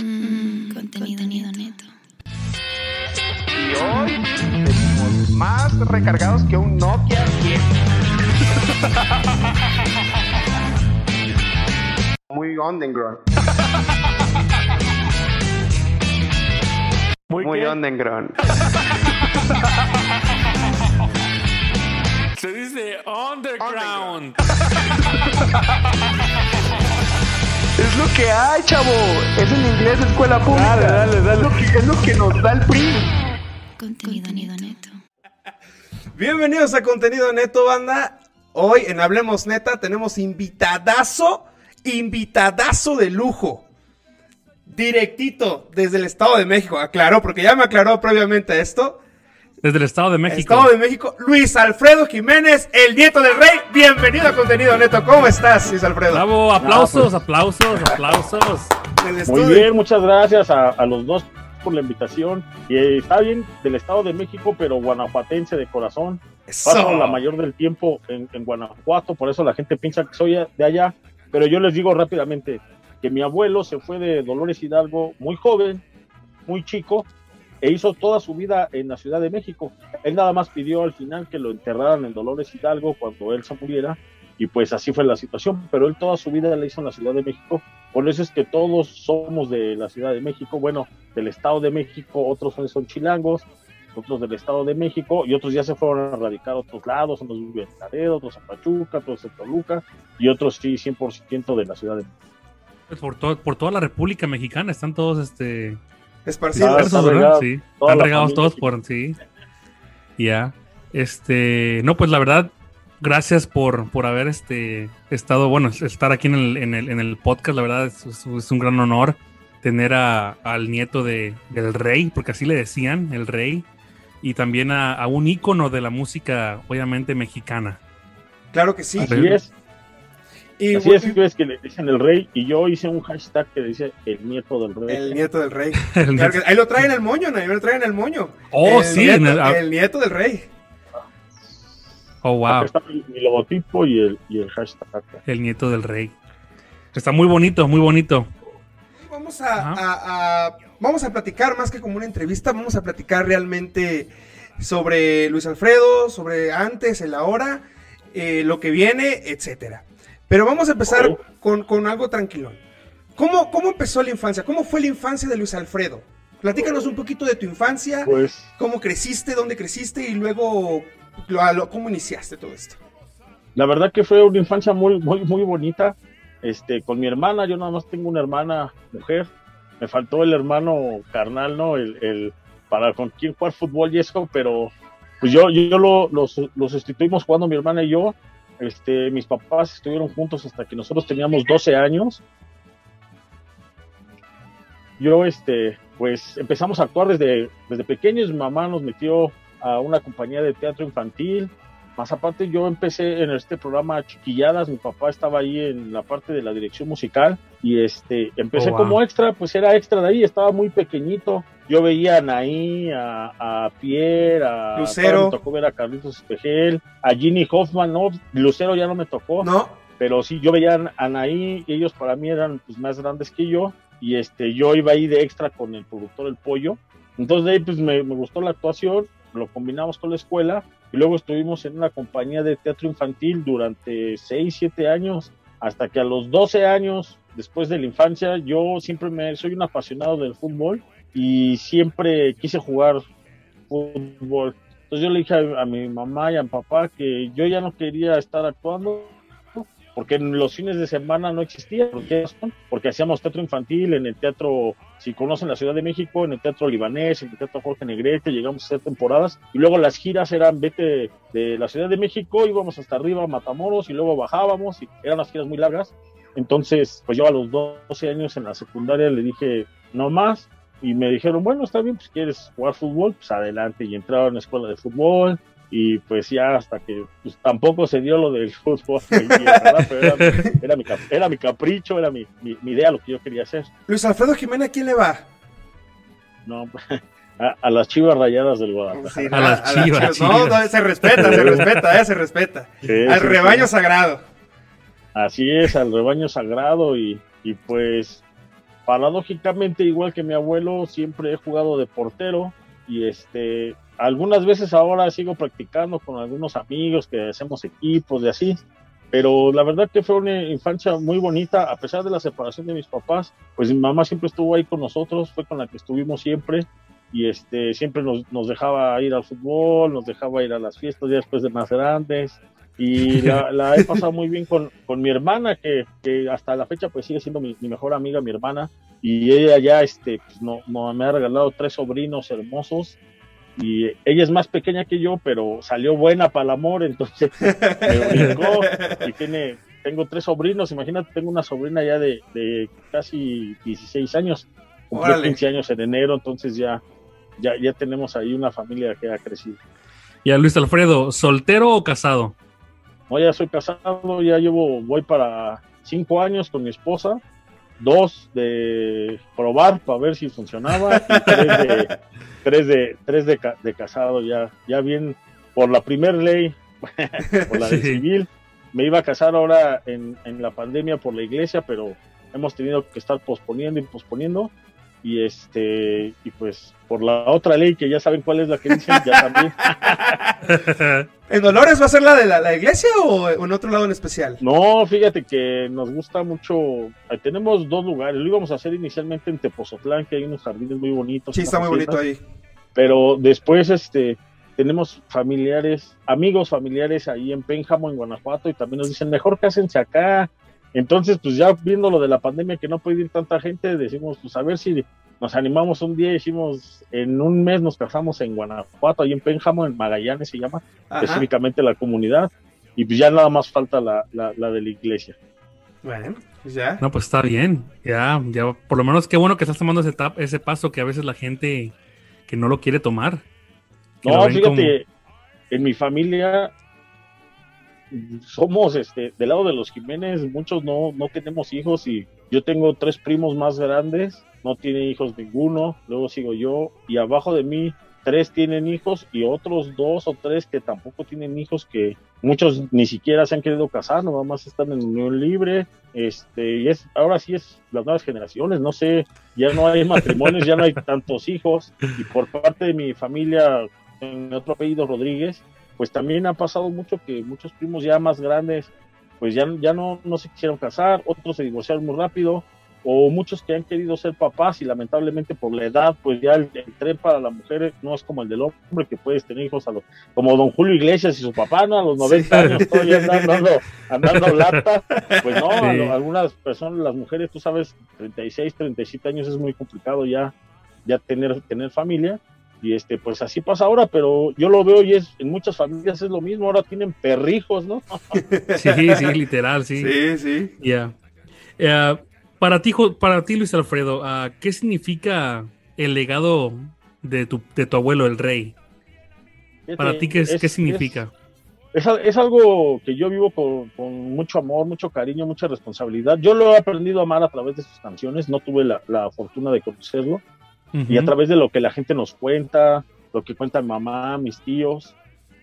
Mm, contenido neto. Y hoy venimos más recargados que un Nokia 10. Muy underground. Muy, Muy underground. Se dice underground. Es lo que hay, chavo. Es en inglés, escuela pública. Dale, dale, dale. Es lo que, es lo que nos da el PRI. Contenido neto. Bienvenidos a Contenido Neto, banda. Hoy en Hablemos Neta tenemos invitadazo, invitadazo de lujo. Directito desde el Estado de México. Aclaró, porque ya me aclaró previamente esto. Desde el Estado de México. Estado de México, Luis Alfredo Jiménez, el nieto del rey. Bienvenido a Contenido Neto. ¿Cómo estás, Luis Alfredo? Bravo, aplausos, pues. aplausos, aplausos. Muy bien, muchas gracias a, a los dos por la invitación. Y eh, está bien del Estado de México, pero guanajuatense de corazón. Eso. Paso la mayor del tiempo en, en Guanajuato, por eso la gente piensa que soy de allá. Pero yo les digo rápidamente que mi abuelo se fue de Dolores Hidalgo muy joven, muy chico, e hizo toda su vida en la Ciudad de México. Él nada más pidió al final que lo enterraran en Dolores Hidalgo cuando él se muriera, y pues así fue la situación. Pero él toda su vida la hizo en la Ciudad de México. Por eso es que todos somos de la Ciudad de México, bueno, del Estado de México, otros son, chilangos, otros del Estado de México, y otros ya se fueron a radicar a otros lados, unos viven en Laredo, otros en Pachuca, otros en Toluca, y otros sí, 100% de la Ciudad de México. Por, to- por toda la República Mexicana están todos este Esparcido. Ah, dispersos, está ¿verdad? regado. Sí. Están regados todos por sí. Ya. Este, no, pues la verdad, gracias por, por haber este estado, bueno, estar aquí en el, en el, en el podcast, la verdad es, un gran honor tener a- al nieto de, del rey, porque así le decían, el rey, y también a, a un ícono de la música, obviamente, mexicana. Claro que sí. Así es, Y así es, ves que le dicen el rey, y yo hice un hashtag que dice el nieto del rey. el nieto del rey. Claro que- ahí lo traen el moño, ¿no? Ahí lo traen el moño. Oh, el sí, Nieto, en el- ah. el nieto del rey. oh, wow, está mi, mi logotipo y el, y el hashtag. el nieto del rey. Está muy bonito, muy bonito. Vamos a, Ajá. a- a- vamos a platicar más que como una entrevista, vamos a platicar realmente sobre Luis Alfredo, sobre antes, el ahora, eh, lo que viene, etcétera. Pero vamos a empezar con, con algo tranquilón. ¿Cómo, ¿Cómo empezó la infancia? ¿Cómo fue la infancia de Luis Alfredo? Platícanos un poquito de tu infancia, Pues cómo creciste, dónde creciste y luego lo- lo- cómo iniciaste todo esto. la verdad que fue una infancia muy, muy, muy bonita. Este, con mi hermana, yo nada más tengo una hermana mujer. Me faltó el hermano carnal, ¿no? El, el para con quien jugar fútbol y eso, pero pues yo, yo lo, lo, lo sustituimos jugando mi hermana y yo. Este, mis papás estuvieron juntos hasta que nosotros teníamos 12 años. Yo, este, pues empezamos a actuar desde, desde pequeños. Mi mamá nos metió a una compañía de teatro infantil. Más aparte, yo empecé en este programa Chiquilladas, mi papá estaba ahí en la parte de la dirección musical y este empecé Oh, wow. como extra, pues era extra de ahí, estaba muy pequeñito. Yo veía a Anaí, a, a Pierre, a Lucero. me tocó ver a Carlitos Espejel, a Ginny Hoffman, no, Lucero ya no me tocó, ¿No? pero sí, yo veía a Anaí y ellos para mí eran pues, más grandes que yo y este yo iba ahí de extra con el productor El Pollo. Entonces de ahí pues me, me gustó la actuación, lo combinamos con la escuela y luego estuvimos en una compañía de teatro infantil durante 6, 7 años, hasta que a los 12 años, después de la infancia, yo siempre me soy un apasionado del fútbol y siempre quise jugar fútbol. Entonces yo le dije a, a mi mamá y a mi papá que yo ya no quería estar actuando porque en los fines de semana no existía, porque, hacíamos teatro infantil en el teatro, si conocen la Ciudad de México, en el teatro libanés, en el teatro Jorge Negrete, llegamos a hacer temporadas, y luego las giras eran vete de la Ciudad de México, íbamos hasta arriba a Matamoros, y luego bajábamos, y eran las giras muy largas. Entonces, pues yo a los 12 años en la secundaria le dije, no más, y me dijeron, bueno, está bien, pues quieres jugar fútbol, pues adelante, y entraron a una escuela de fútbol, y pues ya hasta que pues, tampoco se dio lo del fútbol. Pero era, era mi, cap- era mi capricho, era mi, mi- mi idea, lo que yo quería hacer. Luis Alfredo Jiménez, ¿a quién le va? No, a, a las chivas rayadas del Guadalajara. Sí, A las chivas, No, no, se respeta, se respeta, eh, se respeta. Sí, Al sí, rebaño sí. sagrado. Así es, al rebaño sagrado y, y pues paradójicamente igual que mi abuelo siempre he jugado de portero y este algunas veces ahora sigo practicando con algunos amigos que hacemos equipos y así pero la verdad que fue una infancia muy bonita a pesar de la separación de mis papás pues mi mamá siempre estuvo ahí con nosotros fue con la que estuvimos siempre y este siempre nos, nos dejaba ir al fútbol nos dejaba ir a las fiestas ya después de más grandes y la, la he pasado muy bien con, con mi hermana, que, que hasta la fecha pues sigue siendo mi, mi mejor amiga, mi hermana, y ella ya este, pues, no, no, me ha regalado tres sobrinos hermosos, y ella es más pequeña que yo, pero salió buena para el amor, entonces me brincó, y tiene, tengo tres sobrinos, imagínate, tengo una sobrina ya de, de casi 16 años, cumplió Órale. 15 años en enero, entonces ya, ya, ya tenemos ahí una familia que ha crecido. Y a Luis Alfredo, ¿soltero o casado? No, ya soy casado, ya llevo, voy para cinco años con mi esposa, dos de probar para ver si funcionaba y tres de, tres de, tres de, de casado, ya, ya bien por la primer ley, por la Sí. civil. Me iba a casar ahora en, en la pandemia por la iglesia, pero hemos tenido que estar posponiendo y posponiendo. Y este, y pues por la otra ley que ya saben cuál es la que dicen, ya también. ¿En Dolores va a ser la de la, la iglesia o en otro lado en especial? No, fíjate que nos gusta mucho. Tenemos dos lugares. Lo íbamos a hacer inicialmente en Tepozotlán, que hay unos jardines muy bonitos. Sí, está muy bonito ahí. Pero después, este, tenemos familiares, amigos familiares ahí en Pénjamo, en Guanajuato, y también nos dicen, mejor cásense acá. Entonces, pues ya viendo lo de la pandemia, que no puede ir tanta gente, decimos, pues a ver si nos animamos un día, hicimos, en un mes nos casamos en Guanajuato, ahí en Pénjamo, en Magallanes se llama Ajá. específicamente la comunidad, y pues ya nada más falta la, la, la de la iglesia. Bueno, pues ya. No, pues está bien. Ya, ya, por lo menos qué bueno que estás tomando ese, tap- ese paso que a veces la gente que no lo quiere tomar. No, fíjate, en mi familia somos, este, del lado de los Jiménez, muchos no, no tenemos hijos y yo tengo tres primos más grandes, no tiene hijos ninguno, luego sigo yo y abajo de mí tres tienen hijos y otros dos o tres que tampoco tienen hijos que muchos ni siquiera se han querido casar, nada más están en unión libre, este, y es, ahora sí es las nuevas generaciones, no sé, ya no hay matrimonios, ya no hay tantos hijos y por parte de mi familia en otro apellido Rodríguez, pues también ha pasado mucho que muchos primos ya más grandes, pues ya, ya no, no se quisieron casar, otros se divorciaron muy rápido, o muchos que han querido ser papás y lamentablemente por la edad, pues ya el, el tren para la mujer no es como el del hombre, que puedes tener hijos a los, como don Julio Iglesias y su papá, ¿no? A los 90 Sí. años todavía andan dando, andando lata, pues no, a Sí. lo- algunas personas, las mujeres, tú sabes, 36, 37 años es muy complicado ya, ya tener, tener familia, y este pues así pasa ahora pero yo lo veo y es en muchas familias es lo mismo ahora tienen perrijos no Sí, sí, literal, sí. Sí, sí. Ya. Eh, para ti, para ti, Luis Alfredo, ah, ¿qué significa el legado de tu, de tu abuelo, el rey? Para ti, ¿qué, es- qué significa? es, es algo que yo vivo con, con mucho amor mucho cariño mucha responsabilidad yo lo he aprendido a amar a través de sus canciones no tuve la, la fortuna de conocerlo y a través de lo que la gente nos cuenta, lo que cuenta mi mamá, mis tíos.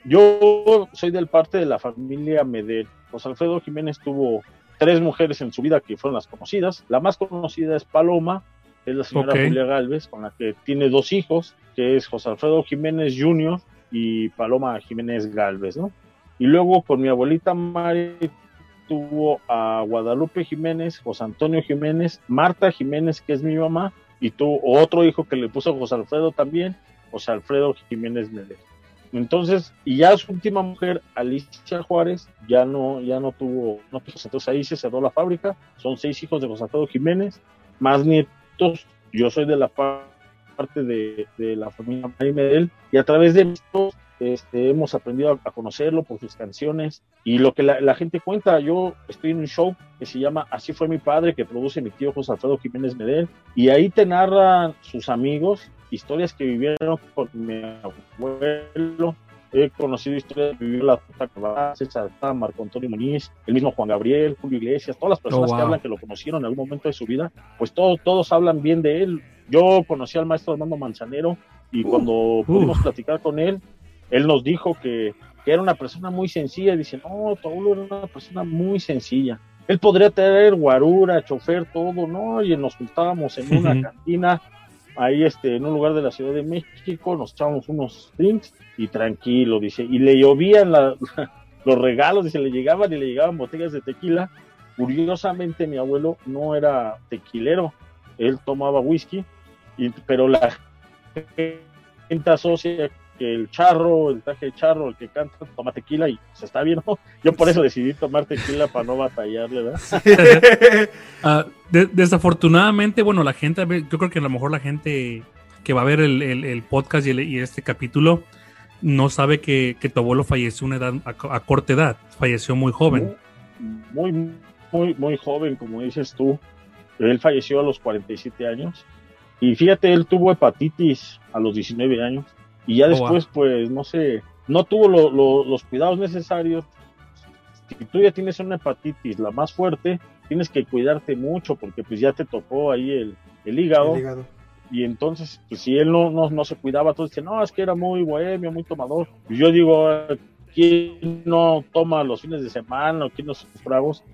Yo soy del parte de la familia Medel. José Alfredo Jiménez tuvo tres mujeres en su vida que fueron las conocidas. La más conocida es Paloma, que es la señora. Julia Galvez, con la que tiene dos hijos, que es José Alfredo Jiménez Jr. y Paloma Jiménez Galvez, ¿no? Y luego con mi abuelita Mari tuvo a Guadalupe Jiménez, José Antonio Jiménez, Marta Jiménez, que es mi mamá, y tuvo otro hijo que le puso José Alfredo también, José Alfredo Jiménez Medel. Entonces, y ya su última mujer, Alicia Juárez, ya no, ya no tuvo, no entonces ahí se cerró la fábrica, son seis hijos de José Alfredo Jiménez, más nietos, yo soy de la par- parte de, de la familia Medel, y a través de esto este, hemos aprendido a, conocerlo por sus canciones y lo que la, la gente cuenta. Yo estoy en un show que se llama Así fue mi padre, que produce mi tío José Alfredo Jiménez Medel, y ahí te narran sus amigos historias que vivieron con mi abuelo. He conocido historias de vivir la Cabral, César Marco Antonio Muniz, el mismo Juan Gabriel, Julio Iglesias, todas las personas Oh, wow. que hablan que lo conocieron en algún momento de su vida, pues todos, todos hablan bien de él. Yo conocí al maestro Armando Manzanero y cuando pudimos platicar con él, él nos dijo que, que era una persona muy sencilla. Dice, no, tu abuelo era una persona muy sencilla. Él podría tener guarura, chofer, todo, ¿no? Y nos juntábamos en una cantina, ahí este, en un lugar de la Ciudad de México, nos echábamos unos drinks y tranquilo, dice. Y le llovían la, los regalos, dice, le llegaban y le llegaban botellas de tequila. Curiosamente, mi abuelo no era tequilero, él tomaba whisky, y, pero la gente asocia que el charro, el traje de charro, el que canta, toma tequila y se está bien, ¿no? Yo por eso decidí tomar tequila para no batallarle, ¿verdad? uh, de, desafortunadamente, bueno, la gente, yo creo que a lo mejor la gente que va a ver el, el, el podcast y, el, y, este capítulo no sabe que, que, tu abuelo falleció una edad, a, a, corta edad, falleció muy joven. Muy, muy, muy joven, como dices tú. Él falleció a los 47 años. Y fíjate, él tuvo hepatitis a los 19 años y ya después, oh, wow. pues, no sé, no tuvo lo, lo, los cuidados necesarios. Si tú ya tienes una hepatitis, la más fuerte, tienes que cuidarte mucho porque pues ya te tocó ahí el, el, hígado, el hígado. Y entonces, pues si él no, no, no se cuidaba, todos dicen, no, es que era muy bohemio, muy tomador. Y yo digo, ¿quién no toma los fines de semana quién no se?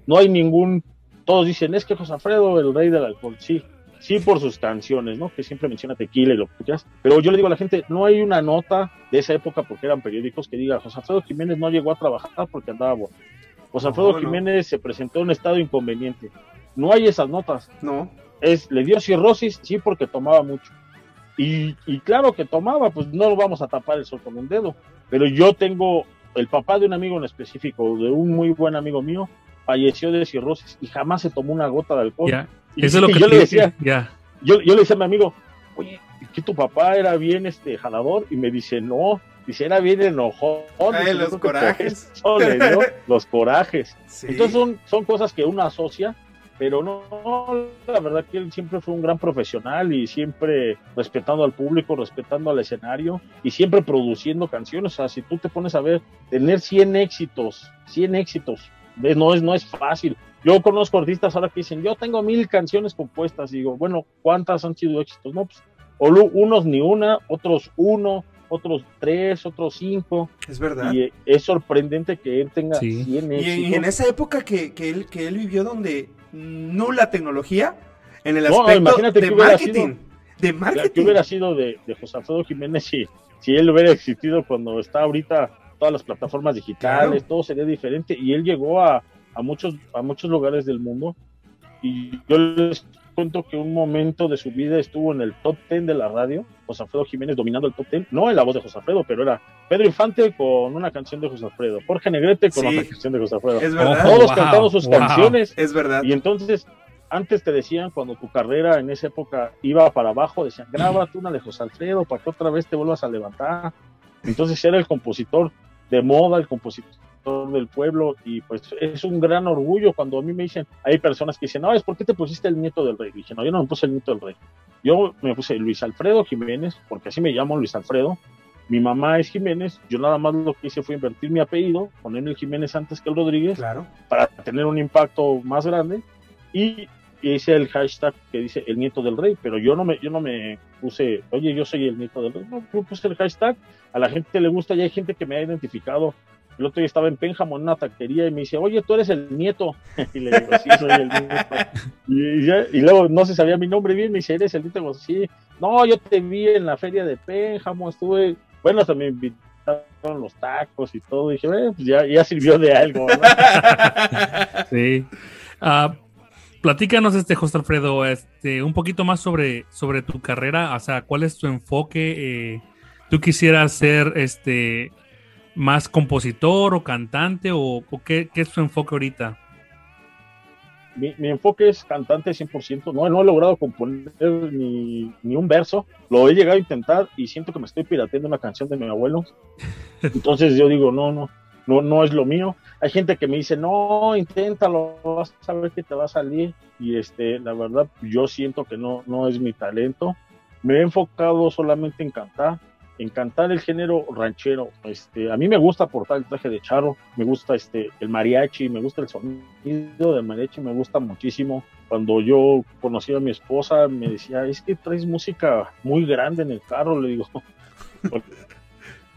No hay ningún, todos dicen, es que José Alfredo, el rey del alcohol, sí, sí por sus canciones, ¿no? Que siempre menciona tequila y lo que quieras. Pero yo le digo a la gente, no hay una nota de esa época, porque eran periódicos, que diga, José Alfredo Jiménez no llegó a trabajar porque andaba bueno. José Alfredo no, Jiménez se presentó en un estado inconveniente. No hay esas notas. No. Es, le dio cirrosis, sí, porque tomaba mucho. Y, y claro que tomaba, pues no lo vamos a tapar el sol con un dedo. Pero yo tengo el papá de un amigo en específico, de un muy buen amigo mío, falleció de cirrosis y jamás se tomó una gota de alcohol. Yeah. Y Eso es lo que yo le decía. Yeah. Yo, yo, le decía a mi amigo, oye, que tu papá era bien este jalador, y me dice, no, dice, era bien enojón. Ay, los corajes. Eso le dio los corajes. Sí. Entonces son, son cosas que uno asocia, pero no, la verdad que él siempre fue un gran profesional y siempre respetando al público, respetando al escenario y siempre produciendo canciones. O sea, si tú te pones a ver, tener 100 éxitos, 100 éxitos, no es, no es fácil. Yo conozco artistas ahora que dicen, yo tengo mil canciones compuestas. Y digo, bueno, ¿cuántas han sido éxitos? No, pues, o unos ni una, otros uno, otros tres, otros cinco. Es verdad. Y es sorprendente que él tenga Sí. 100 Y, éxitos. y en esa época que, que él, que él vivió donde nula tecnología, en el No, aspecto imagínate de que marketing. sido- De marketing. hubiera sido de, de José Alfredo Jiménez si, si él hubiera existido cuando está ahorita todas las plataformas digitales, Claro. todo sería diferente. Y él llegó a, a, muchos, a muchos lugares del mundo. Y yo les cuento que un momento de su vida estuvo en el top 10 de la radio, José Alfredo Jiménez dominando el top 10, no en la voz de José Alfredo, pero era Pedro Infante con una canción de José Alfredo, Jorge Negrete con Sí. otra canción de José Alfredo. Es verdad. Todos wow, cantando sus wow. canciones. Es verdad. Y entonces, antes te decían, cuando tu carrera en esa época iba para abajo, decían, grábate una de José Alfredo para que otra vez te vuelvas a levantar. Entonces era el compositor de moda, el compositor del pueblo, y pues es un gran orgullo cuando a mí me dicen, hay personas que dicen, no, es ¿por qué te pusiste el nieto del rey? dije, no, yo no me puse el nieto del rey. Yo me puse Luis Alfredo Jiménez, porque así me llamo Luis Alfredo. Mi mamá es Jiménez, yo nada más lo que hice fue invertir mi apellido, ponerme el Jiménez antes que el Rodríguez, Claro. para tener un impacto más grande y hice el hashtag que dice el nieto del rey, pero yo no me, yo no me puse, oye, yo soy el nieto del rey, no, yo puse el hashtag, a la gente le gusta y hay gente que me ha identificado. El otro día estaba en Pénjamo en una taquería y me dice, oye, tú eres el nieto. Y le digo, sí, soy el nieto. Y, luego no se sabía mi nombre bien, me dice, ¿eres el nieto? Y digo, sí. No, yo te vi en la feria de Pénjamo, estuve, bueno, hasta me invitaron los tacos y todo. Dije, "Eh, pues ya, ya sirvió de algo, ¿no? Sí. Ah, platícanos, este, José Alfredo, este, un poquito más sobre, sobre tu carrera, o sea, cuál es tu enfoque. eh, ¿Tú quisieras ser este más compositor o cantante o, o qué, qué es tu enfoque ahorita? mi, mi enfoque es cantante 100%. No, no he logrado componer ni, ni un verso. Lo he llegado a intentar y siento que me estoy pirateando una canción de mi abuelo. Entonces yo digo, no, no, no, no es lo mío. Hay gente que me dice, no, inténtalo, vas a ver que te va a salir. Y este, la verdad, yo siento que no, no es mi talento. Me he enfocado solamente en cantar. En cantar el género ranchero. Este, a mí me gusta portar el traje de charro, me gusta este, el mariachi, me gusta el sonido del mariachi, me gusta muchísimo. Cuando yo conocí a mi esposa, me decía, es que traes música muy grande en el carro, le digo.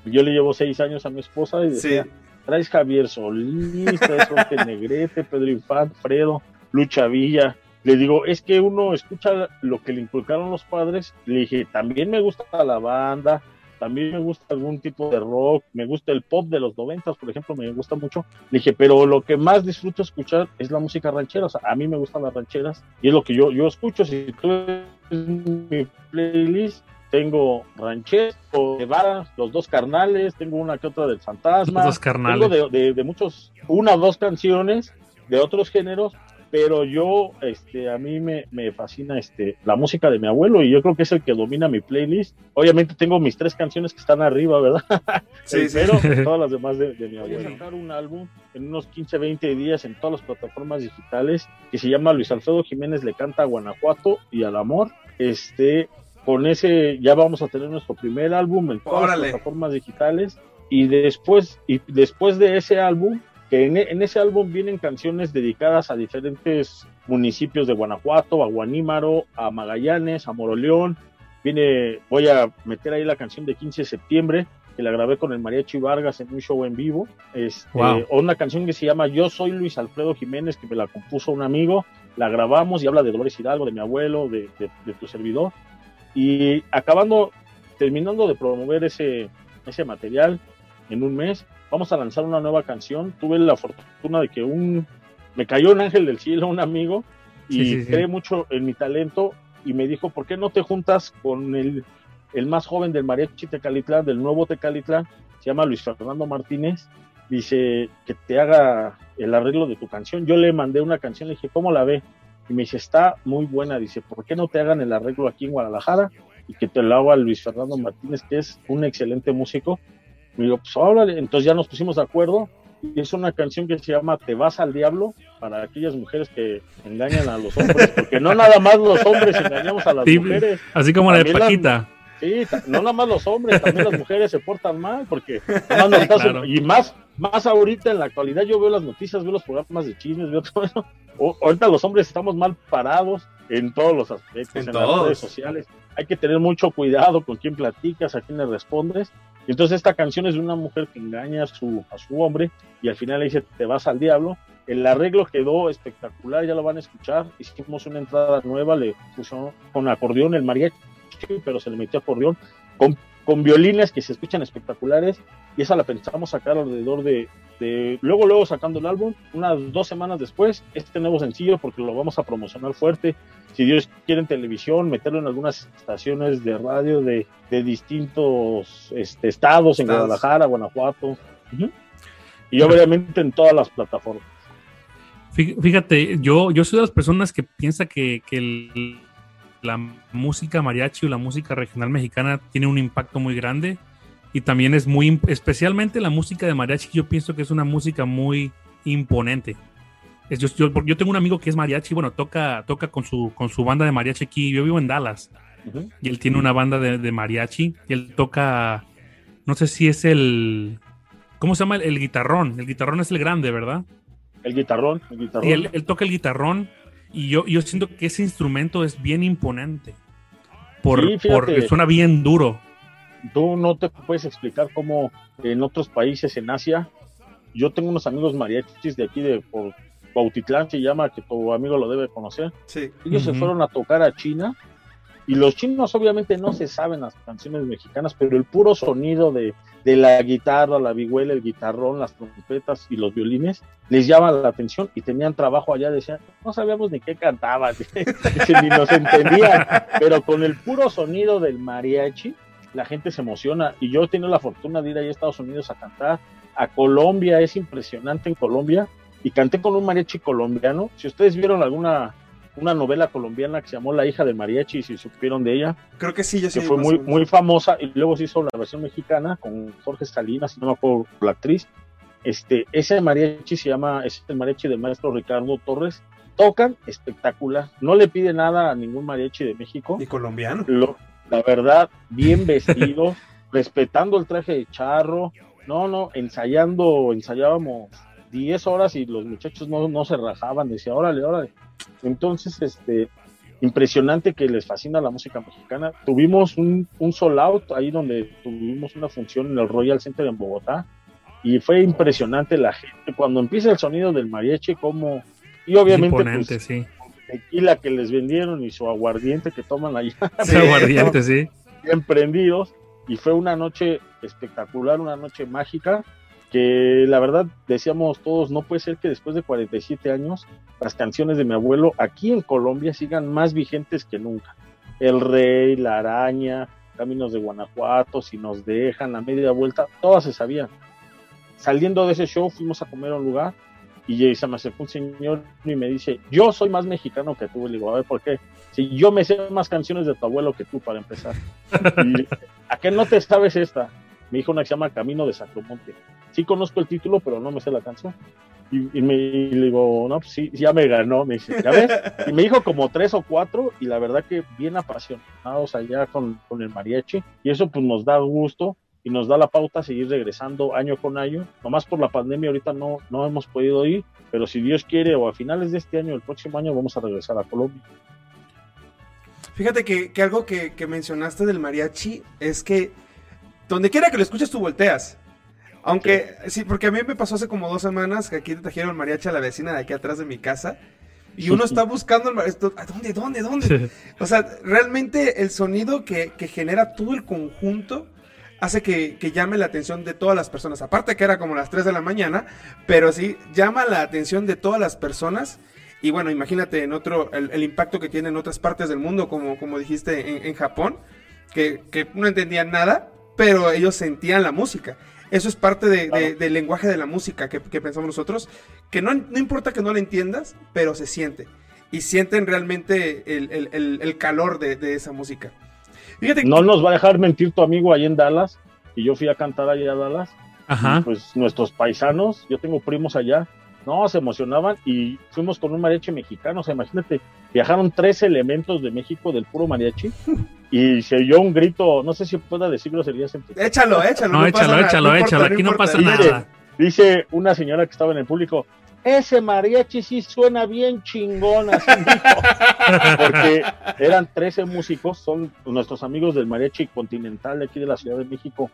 yo le llevo seis años a mi esposa y decía, traes Javier Solís, traes Jorge Negrete, Pedro Infante, Fredo, Lucha Villa. Le digo, es que uno escucha lo que le inculcaron los padres. Le dije, también me gusta la banda, también me gusta algún tipo de rock, me gusta el pop de los noventas, por ejemplo, me gusta mucho. Le dije, pero lo que más disfruto escuchar es la música ranchera, o sea, a mí me gustan las rancheras y es lo que yo, yo escucho. Si tú ves mi playlist, tengo rancheros, de vara, los dos carnales, tengo una que otra del fantasma, Los dos carnales. tengo de, de, de muchos, una o dos canciones de otros géneros, pero yo, este, a mí me, me, fascina este, la música de mi abuelo y yo creo que es el que domina mi playlist. Obviamente tengo mis tres canciones que están arriba, ¿verdad? Sí, sí. Pero todas las demás de, de mi abuelo. Voy a sacar un álbum en unos 15, 20 días en todas las plataformas digitales que se llama Luis Alfredo Jiménez le canta a Guanajuato y al amor. Este, con ese ya vamos a tener nuestro primer álbum en todas Órale. las plataformas digitales y después, y después de ese álbum que en, en, ese álbum vienen canciones dedicadas a diferentes municipios de Guanajuato, a Guanímaro, a Magallanes, a Moroleón. Viene, voy a meter ahí la canción de 15 de septiembre, que la grabé con el Mariachi Vargas en un show en vivo. Este, Wow. Una canción que se llama Yo soy Luis Alfredo Jiménez, que me la compuso un amigo. La grabamos y habla de Dolores Hidalgo, de mi abuelo, de, de, de tu servidor. Y acabando, terminando de promover ese, ese material en un mes, vamos a lanzar una nueva canción. Tuve la fortuna de que un me cayó un ángel del cielo, un amigo, y Sí, sí, sí. cree mucho en mi talento y me dijo, ¿por qué no te juntas con el, el más joven del mariachi Tecalitlán, del nuevo Tecalitlán? Se llama Luis Fernando Martínez. Dice que te haga el arreglo de tu canción. Yo le mandé una canción, le dije, ¿cómo la ve? Y me dice, está muy buena. Dice, ¿por qué no te hagan el arreglo aquí en Guadalajara? Y que te lo haga Luis Fernando Martínez, que es un excelente músico. Me digo, pues. Entonces ya nos pusimos de acuerdo. Y es una canción que se llama Te vas al diablo para aquellas mujeres que engañan a los hombres. Porque no nada más los hombres engañamos a las Sí, mujeres. Así como la de las- Paquita. Sí, no nada más los hombres, también las mujeres se portan mal, porque más claro. y más, más ahorita en la actualidad yo veo las noticias, veo los programas de chismes, veo todo eso. O- ahorita los hombres estamos mal parados en todos los aspectos, En en, todos. las redes sociales. Hay que tener mucho cuidado con quién platicas, a quién le respondes. Y entonces esta canción es de una mujer que engaña a su, a su hombre y al final le dice te vas al diablo. El arreglo quedó espectacular, ya lo van a escuchar. Hicimos una entrada nueva, le puso con acordeón el mariachi, pero se le metió acordeón, con, con violines que se escuchan espectaculares. Y esa la pensamos sacar alrededor de, de- Luego, luego sacando el álbum, unas dos semanas después, este nuevo sencillo, porque lo vamos a promocionar fuerte. Si Dios quiere en televisión, meterlo en algunas estaciones de radio de, de distintos este, estados, en Estados. Guadalajara, Guanajuato. Y obviamente en todas las plataformas. Fí- Fíjate, yo, yo soy de las personas que piensa que, que el- la música mariachi o la música regional mexicana tiene un impacto muy grande y también es muy, especialmente la música de mariachi, yo pienso que es una música muy imponente. Es- yo, yo- yo tengo un amigo que es mariachi, bueno, toca, toca con, su, con su banda de mariachi aquí, yo vivo en Dallas Ujú. y él tiene una banda de, de mariachi y él toca, no sé si es el, ¿cómo se llama? El, el guitarrón, el guitarrón es el grande, ¿verdad? El guitarrón, el guitarrón. Y él, él toca el guitarrón y yo, yo siento que ese instrumento es bien imponente. Por, Sí, fíjate. porque suena bien duro. tú no te puedes explicar cómo en otros países en Asia, yo tengo unos amigos mariachis de aquí de por Bautitlán se llama, que tu amigo lo debe conocer. Sí. Ellos se Ujú. fueron a tocar a China y los chinos obviamente no se saben las canciones mexicanas, pero el puro sonido de, de la guitarra, la vihuela, el guitarrón, las trompetas y los violines les llama la atención y tenían trabajo allá, decían, no sabíamos ni qué cantaban, ni nos entendían, pero con el puro sonido del mariachi la gente se emociona y yo he tenido la fortuna de ir a Estados Unidos a cantar, a Colombia, es impresionante en Colombia y canté con un mariachi colombiano. Si ustedes vieron alguna una novela colombiana que se llamó La hija del mariachi, si supieron de ella, Creo que sí, yo sí. que fue muy muy famosa y luego se hizo la versión mexicana con Jorge Salinas, no me acuerdo la actriz. Este, ese mariachi se llama, es el mariachi del maestro Ricardo Torres. Tocan espectacular, no le pide nada a ningún mariachi de México Y colombiano. lo- la verdad, bien vestido, respetando el traje de charro, no, no, ensayando, ensayábamos 10 horas y los muchachos no, no se rajaban, decía, órale, órale. Entonces, este, impresionante que les fascina la música mexicana. Tuvimos un, un sold out ahí donde tuvimos una función en el Royal Center en Bogotá y fue impresionante la gente cuando empieza el sonido del mariachi como y obviamente Imponente, pues, sí. tequila que les vendieron y su aguardiente que toman allá Sí, aguardiente, sí. bien prendidos y fue una noche espectacular, una noche mágica que la verdad decíamos todos, no puede ser que después de 47 años las canciones de mi abuelo aquí en Colombia sigan más vigentes que nunca. El Rey, La Araña, Caminos de Guanajuato, Si nos dejan, La Media Vuelta, todas se sabían. Saliendo de ese show fuimos a comer a un lugar y se me acercó un señor y me dice, yo soy más mexicano que tú. Le digo, a ver, ¿por qué? Si yo me sé más canciones de tu abuelo que tú para empezar. ¿A qué no te sabes esta? Me dijo una que se llama Camino de Sacromonte. Sí conozco el título, pero no me sé la canción. Y, me, y digo, no, pues sí, ya me ganó. Me dice, ¿ya ves? Y me dijo como tres o cuatro y la verdad que bien apasionados allá con, con el mariachi. Y eso pues nos da gusto y nos da la pauta a seguir regresando año con año. Nomás por la pandemia ahorita no, no hemos podido ir, pero si Dios quiere o a finales de este año, el próximo año, vamos a regresar a Colombia. Fíjate que, que algo que mencionaste del mariachi es que donde quiera que lo escuches tú volteas. Aunque, sí. porque a mí me pasó hace como dos semanas que aquí te trajeron mariachi a la vecina de aquí atrás de mi casa. Y uno está buscando el mariachi. ¿Dónde, dónde, dónde? O sea, realmente el sonido que, que genera todo el conjunto hace que, que, llame la atención de todas las personas. Aparte que era como las 3 de la mañana, pero sí llama la atención de todas las personas. Y bueno, imagínate en otro, el, el impacto que tiene en otras partes del mundo, como, como dijiste en, en Japón, que, que, no entendían nada, pero ellos sentían la música. Eso es parte de, claro. de, del lenguaje de la música que, que pensamos nosotros, que no, no, importa que no la entiendas, pero se siente. Y sienten realmente el, el, el calor de, de esa música. Fíjate no que... nos va a dejar mentir tu amigo ahí en Dallas, y yo fui a cantar allá a Dallas. Ajá. pues nuestros paisanos, yo tengo primos allá, no, se emocionaban y fuimos con un mariachi mexicano, o sea, imagínate, viajaron tres elementos de México del puro mariachi y se oyó un grito, no sé si pueda decirlo, sería. Échalo, échalo. No, no échalo, échalo, no échalo, importa, aquí no, no pasa nada. Dice una señora que estaba en el público, ese mariachi sí suena bien chingón, así dijo. Porque eran 13 músicos, son nuestros amigos del mariachi continental de aquí de la Ciudad de México,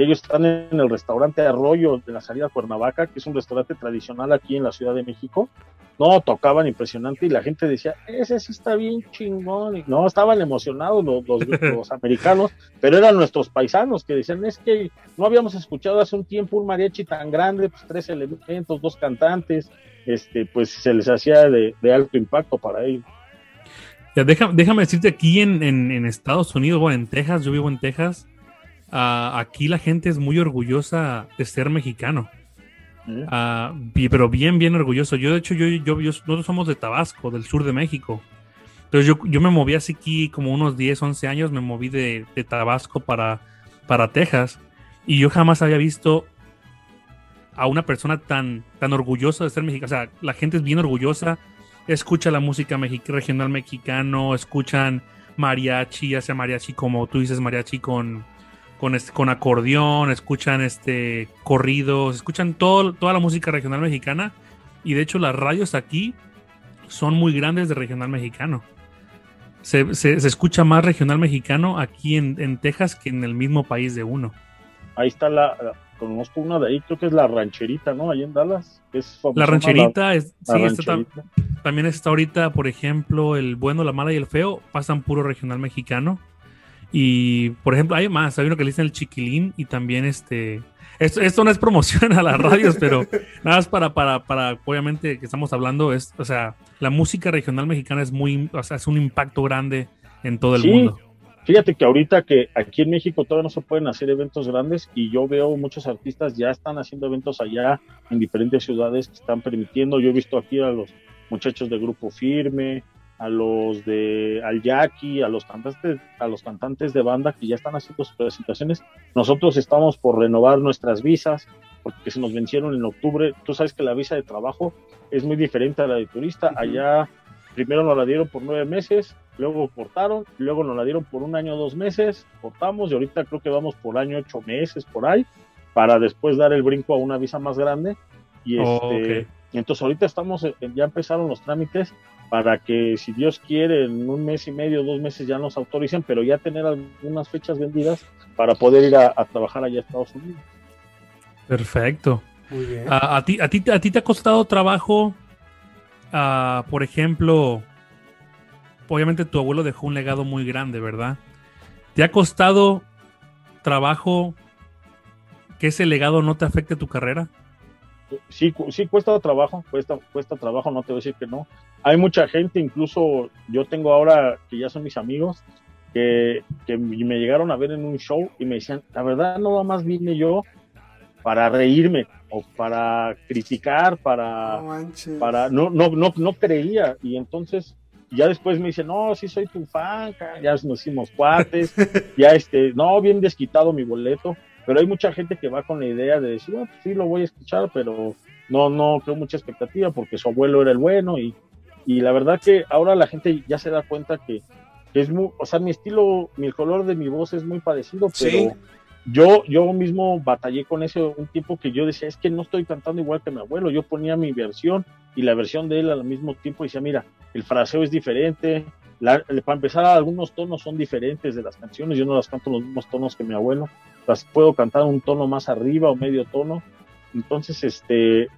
que ellos están en el restaurante Arroyo de la salida Cuernavaca, que es un restaurante tradicional aquí en la Ciudad de México. No, tocaban impresionante y la gente decía, ese sí está bien chingón. Y no, estaban emocionados los, los, los americanos, pero eran nuestros paisanos que decían, es que no habíamos escuchado hace un tiempo un mariachi tan grande, pues tres elementos, dos cantantes, este, pues se les hacía de, de alto impacto para ellos. Ya, deja, déjame decirte, aquí en, en, en, Estados Unidos, bueno, en Texas, yo vivo en Texas, uh, aquí la gente es muy orgullosa de ser mexicano. Uh, pero bien, bien orgulloso. Yo, de hecho, yo, yo, yo, nosotros somos de Tabasco, del sur de México. Entonces yo, yo me moví así aquí como unos 10, 11 años, me moví de, de Tabasco para, para Texas. Y yo jamás había visto a una persona tan, tan orgullosa de ser mexicano. O sea, la gente es bien orgullosa, escucha la música regional mexicano, escuchan mariachi, ya sea mariachi como tú dices, mariachi con, con, este, con acordeón, escuchan este corridos, escuchan todo, toda la música regional mexicana. Y de hecho las radios aquí son muy grandes de regional mexicano. Se, se, se escucha más regional mexicano aquí en, en, Texas que en el mismo país de uno. Ahí está la, la conozco una de ahí, creo que es la rancherita, ¿no? Ahí en Dallas. Es la rancherita, la, es, sí, rancherita. Está, también está ahorita, por ejemplo, el bueno, la mala y el feo, pasan puro regional mexicano. Y, por ejemplo, hay más, hay uno que le dicen el chiquilín y también este... Esto, esto no es promoción a las radios, pero nada más para, para, para, obviamente, que estamos hablando, es, o sea, la música regional mexicana es muy, o sea, es un impacto grande en todo el sí. mundo. Fíjate que ahorita que aquí en México todavía no se pueden hacer eventos grandes y yo veo muchos artistas ya están haciendo eventos allá en diferentes ciudades que están permitiendo. Yo he visto aquí a los muchachos de Grupo Firme, a los de Al Yaqui, a los cantantes, a los cantantes de banda que ya están haciendo sus presentaciones. Nosotros estamos por renovar nuestras visas porque se nos vencieron en octubre. Tú sabes que la visa de trabajo es muy diferente a la de turista. Allá primero nos la dieron por nueve meses luego cortaron, luego nos la dieron por un año, dos meses, cortamos y ahorita creo que vamos por año, ocho meses por ahí, para después dar el brinco a una visa más grande. Y Oh, este, ok. y entonces ahorita estamos, eh, ya empezaron los trámites para que si Dios quiere en un mes y medio, dos meses ya nos autoricen, pero ya tener algunas fechas vendidas para poder ir a, a trabajar allá a Estados Unidos. Perfecto. Muy bien. ¿A, a ti, a, ti, ¿A ti te ha costado trabajo, ah, por ejemplo, obviamente tu abuelo dejó un legado muy grande, ¿verdad? ¿Te ha costado trabajo que ese legado no te afecte tu carrera? Sí, sí cuesta trabajo, cuesta, cuesta trabajo, no te voy a decir que no. Hay mucha gente, incluso yo tengo ahora que ya son mis amigos, que, que me llegaron a ver en un show y me decían, la verdad no más vine yo para reírme o para criticar, para, No para, no, no, no, no creía. Y entonces ya después me dice, no, sí soy tu fan, ya nos hicimos cuates, ya este, no, bien desquitado mi boleto, pero hay mucha gente que va con la idea de decir, "Ah, pues sí lo voy a escuchar, pero no, no creo mucha expectativa porque su abuelo era el bueno y, y la verdad que ahora la gente ya se da cuenta que, que es muy, o sea, mi estilo, mi color de mi voz es muy parecido, pero Sí. yo, yo mismo batallé con eso un tiempo que yo decía, es que no estoy cantando igual que mi abuelo, yo ponía mi versión y la versión de él al mismo tiempo decía, mira, el fraseo es diferente, la- para empezar algunos tonos son diferentes de las canciones, yo no las canto los mismos tonos que mi abuelo, las puedo cantar un tono más arriba o medio tono, entonces este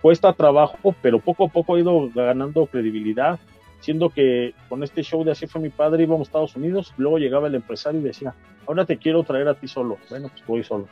cuesta trabajo, pero poco a poco he ido ganando credibilidad, siendo que con este show de Así fue mi padre íbamos a Estados Unidos, luego llegaba el empresario y decía, ahora te quiero traer a ti solo. Bueno, pues voy solo.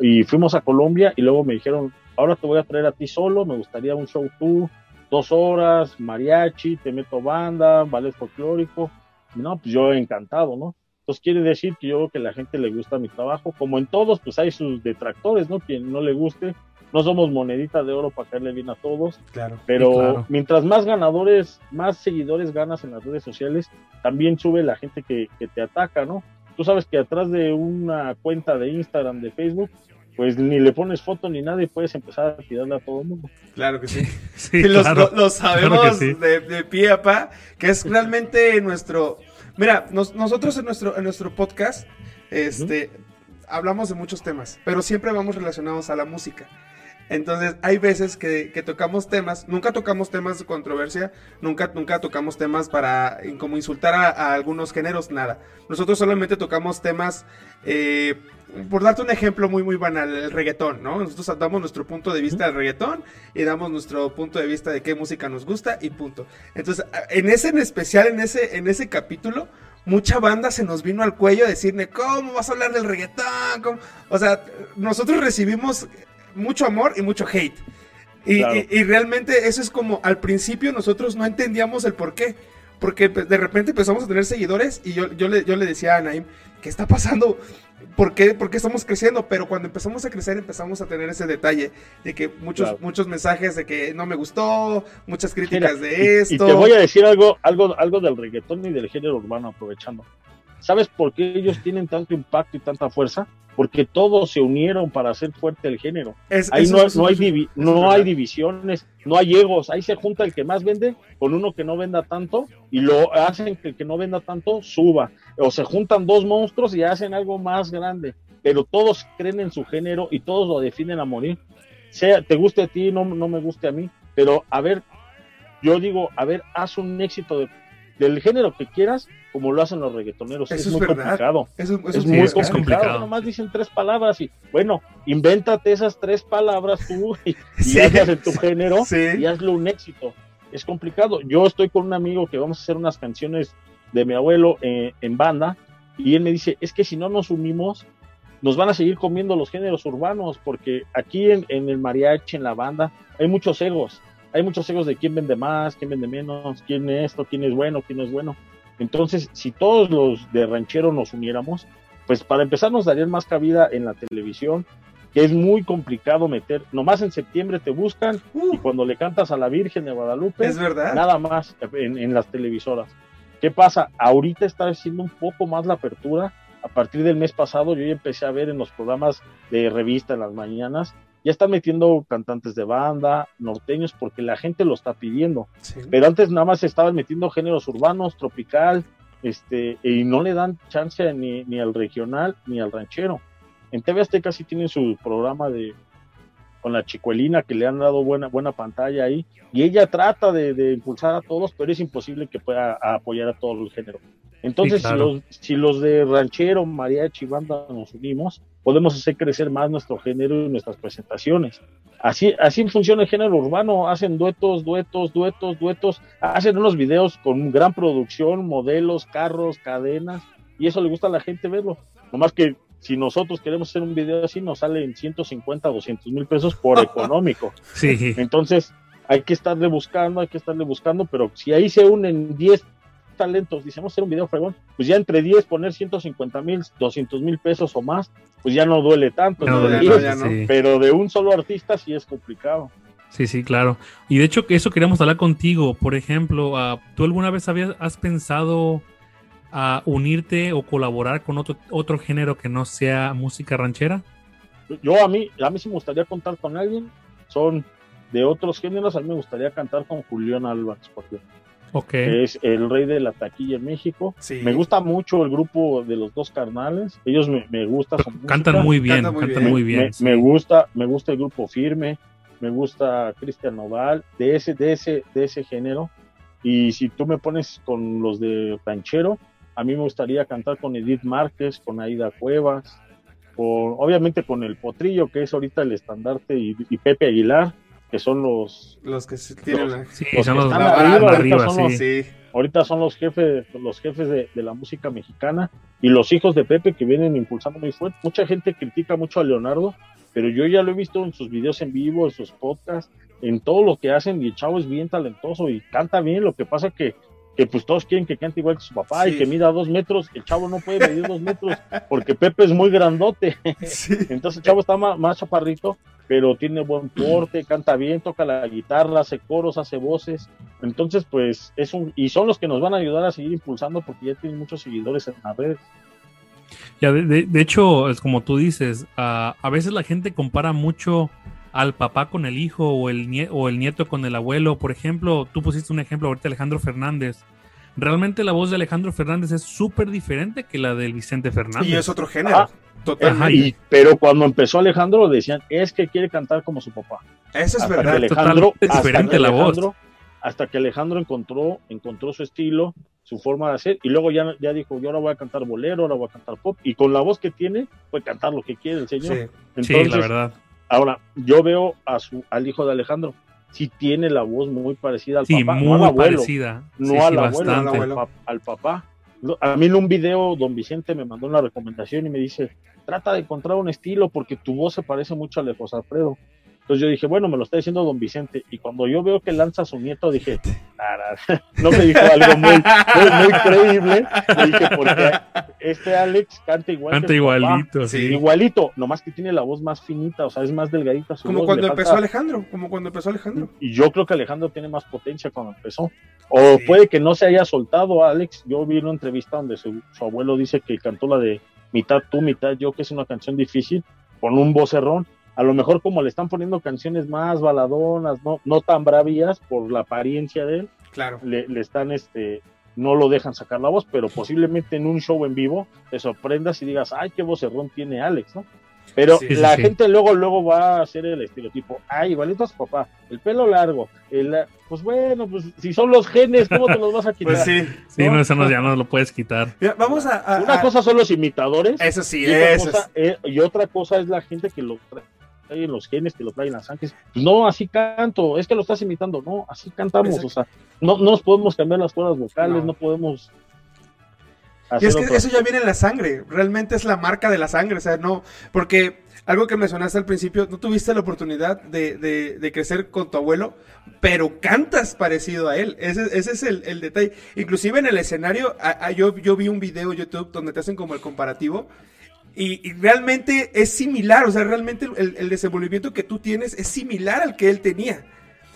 Y fuimos a Colombia y luego me dijeron, ahora te voy a traer a ti solo, me gustaría un show tú, dos horas, mariachi, te meto banda, ballet folclórico. No, pues yo encantado, ¿no? Entonces quiere decir que yo creo que la gente le gusta mi trabajo. Como en todos, pues hay sus detractores, ¿no? Quien no le guste. No somos monedita de oro para caerle bien a todos Claro. pero claro. mientras más ganadores, más seguidores ganas en las redes sociales, también sube la gente que, que te ataca, ¿no? Tú sabes que atrás de una cuenta de Instagram, de Facebook, pues ni le pones foto ni nada y puedes empezar a tirarle a todo el mundo. Claro que sí. Sí, Y los, claro. lo, lo sabemos Claro que sí. de, de pie a pa, que es realmente nuestro... Mira, nos- nosotros en nuestro, en nuestro podcast este, hablamos de muchos temas, pero siempre vamos relacionados a la música. Entonces, hay veces que, que tocamos temas, nunca tocamos temas de controversia, nunca, nunca tocamos temas para eh, como insultar a, a algunos géneros, nada. Nosotros solamente tocamos temas, eh, por darte un ejemplo muy, muy banal, el reggaetón, ¿no? Nosotros damos nuestro punto de vista del reggaetón y damos nuestro punto de vista de qué música nos gusta y punto. Entonces, en ese en especial, en ese, en ese capítulo, mucha banda se nos vino al cuello a decirle, ¿cómo vas a hablar del reggaetón? ¿Cómo?". O sea, nosotros recibimos mucho amor y mucho hate. Y, Claro. y- y realmente eso es como, al principio nosotros no entendíamos el por qué. Porque pues, de repente empezamos a tener seguidores y yo, yo, le, yo le decía a Naim, ¿qué está pasando? ¿Por qué, ¿Por qué estamos creciendo? Pero cuando empezamos a crecer empezamos a tener ese detalle de que muchos, Claro. muchos mensajes de que no me gustó, muchas críticas de esto. Y, te voy a decir algo, algo, algo del reggaetón y del género urbano aprovechando. ¿Sabes por qué ellos tienen tanto impacto y tanta fuerza? Porque todos se unieron para hacer fuerte el género. Es- Ahí no, hay, divi- no hay divisiones, no hay egos. Ahí se junta el que más vende con uno que no venda tanto y lo hacen que el que no venda tanto suba. O se juntan dos monstruos y hacen algo más grande. Pero todos creen en su género y todos lo definen a morir. Sea, te guste a ti, no, no me guste a mí. Pero a ver, yo digo, a ver, haz un éxito de- del género que quieras, como lo hacen los reggaetoneros. Eso es es muy verdad. complicado. Eso, eso Es es muy es complicado. complicado. Nomás dicen tres palabras y, bueno, invéntate esas tres palabras tú y, y Sí. hazlas en tu género Sí. y hazlo un éxito. Es complicado. Yo estoy con un amigo que vamos a hacer unas canciones de mi abuelo eh, en banda y él me dice, es que si no nos unimos, nos van a seguir comiendo los géneros urbanos porque aquí en, en el mariachi, en la banda, hay muchos egos. Hay muchos egos de quién vende más, quién vende menos, quién es esto, quién es bueno, quién no es bueno. Entonces, si todos los de ranchero nos uniéramos, pues para empezar nos darían más cabida en la televisión, que es muy complicado meter. Nomás en septiembre te buscan Uh, y cuando le cantas a la Virgen de Guadalupe, es verdad. nada más en, en las televisoras. ¿Qué pasa? Ahorita está haciendo un poco más la apertura. A partir del mes pasado yo ya empecé a ver en los programas de revista en las mañanas, ya están metiendo cantantes de banda, norteños, porque la gente lo está pidiendo. Sí. Pero antes nada más estaban metiendo géneros urbanos, tropical, este, y no le dan chance ni, ni al regional ni al ranchero. En TV Azteca sí tienen su programa de con la chicuelina que le han dado buena, buena pantalla ahí, y ella trata de, de impulsar a todos, pero es imposible que pueda apoyar a todo el género. Entonces, Sí, claro. si, los, si los de ranchero, mariachi, banda nos unimos, podemos hacer crecer más nuestro género y nuestras presentaciones. Así, así funciona el género urbano, hacen duetos, duetos, duetos, duetos, hacen unos videos con gran producción, modelos, carros, cadenas, y eso le gusta a la gente verlo. Nomás que si nosotros queremos hacer un video así, nos salen 150, 200 mil pesos por económico. Sí, Entonces, hay que estarle buscando, hay que estarle buscando, pero si ahí se unen 10 talentos, decimos hacer un video fregón, pues ya entre 10 poner 150 mil, 200 mil pesos o más, pues ya no duele tanto. no, entre ya sí, no, 10, ya no. sí. Pero de un solo artista sí es complicado. Sí, sí, claro. Y de hecho, que eso queríamos hablar contigo. Por ejemplo, ah, ¿tú alguna vez habías, has pensado a unirte o colaborar con otro, otro género que no sea música ranchera? Yo a mí, a mí sí me gustaría contar con alguien, son de otros géneros, a mí me gustaría cantar con Julián Álvarez, es el rey de la taquilla en México. Sí. Me gusta mucho el grupo de los dos carnales, ellos me, me gusta Cantan música. muy bien, Cantan muy cantan bien. muy bien. me, sí. me gusta, me gusta el grupo firme, me gusta Cristian Nodal, de ese, de ese, de ese género. Y si tú me pones con los de ranchero, a mí me gustaría cantar con Edith Márquez, con Aida Cuevas, con, obviamente con el Potrillo, que es ahorita el estandarte, y, y Pepe Aguilar, que son los, Los que se tienen Sí, los son que los están arriba, ahorita arriba, son los- sí. Sí. ahorita son los jefes, los jefes de, de la música mexicana y los hijos de Pepe que vienen impulsando muy fuerte. Mucha gente critica mucho a Leonardo, pero yo ya lo he visto en sus videos en vivo, en sus podcasts, en todo lo que hacen y el chavo es bien talentoso y canta bien. Lo que pasa que que pues todos quieren que cante igual que su papá Sí. y que mida dos metros, el chavo no puede medir dos metros porque Pepe es muy grandote, Sí. entonces el chavo está más, más chaparrito, pero tiene buen porte, canta bien, toca la guitarra, hace coros, hace voces. Entonces, pues es un. Y son los que nos van a ayudar a seguir impulsando porque ya tienen muchos seguidores en las redes. Ya, de, de- hecho, es como tú dices, ah, a veces la gente compara mucho al papá con el hijo o el, o el nieto con el abuelo. Por ejemplo, tú pusiste un ejemplo ahorita, Alejandro Fernández. Realmente la voz de Alejandro Fernández es súper diferente que la del Vicente Fernández. Y es otro género. Ah, Totalmente. Ajá, Y, pero cuando empezó Alejandro decían, es que quiere cantar como su papá. Eso es hasta verdad. que Alejandro, Totalmente diferente que la voz. Hasta que Alejandro encontró, encontró su estilo, su forma de hacer, y luego ya, ya dijo, yo ahora voy a cantar bolero, ahora voy a cantar pop, y con la voz que tiene, puede cantar lo que quiere el señor. Sí. Sí, Entonces, la verdad. ahora, yo veo a su, al hijo de Alejandro, sí tiene la voz muy parecida al Sí, papá, muy no al abuelo, parecida. no Sí, al sí, abuelo, al abuelo. al, pa- al papá. A mí en un video, don Vicente me mandó una recomendación y me dice, trata de encontrar un estilo porque tu voz se parece mucho al de José Alfredo. Entonces yo dije, bueno, me lo está diciendo don Vicente. Y cuando yo veo que lanza a su nieto, dije, no me dijo algo muy, muy, muy creíble. Le dije, porque este Alex canta igual. Canta que su papá". igualito, Sí. Igualito, nomás que tiene la voz más finita, o sea, es más delgadita su Como voz, cuando empezó falta- Alejandro. Como cuando empezó Alejandro. y yo creo que Alejandro tiene más potencia cuando empezó. O Sí. puede que no se haya soltado Alex. Yo vi una entrevista donde su, su abuelo dice que cantó la de mitad tú, mitad yo, que es una canción difícil, con un vocerrón. A lo mejor como le están poniendo canciones más baladonas, no, no tan bravías por la apariencia de él, Claro. le, le están este no lo dejan sacar la voz, pero posiblemente en un show en vivo te sorprendas y digas, ay, qué vocerrón tiene Alex, ¿no? Pero Sí, sí, la sí. gente luego luego va a hacer el estereotipo, ay, igualito a su papá, el pelo largo, el, pues bueno, pues si son los genes, ¿cómo te los vas a quitar? Pues sí. Sí, ¿no? no, eso no, ya no lo puedes quitar. Mira, vamos a. a- Una a- cosa son los imitadores Eso sí, y, otra eso cosa, eh, y otra cosa es la gente que lo trae los genes, que lo trae en las sangres. Pues no, así canto, es que lo estás imitando, no, así cantamos, Exacto. o sea, no, no nos podemos cambiar las cuerdas vocales, No. no, podemos Y es que eso ya viene en la sangre, realmente es la marca de la sangre, o sea, no, porque algo que mencionaste al principio, no tuviste la oportunidad de, de- de crecer con tu abuelo, pero cantas parecido a él, ese, ese es el, el detalle. Inclusive en el escenario, a- a- yo, yo vi un video en YouTube donde te hacen como el comparativo, y, y realmente es similar, o sea, realmente el, el desenvolvimiento que tú tienes es similar al que él tenía.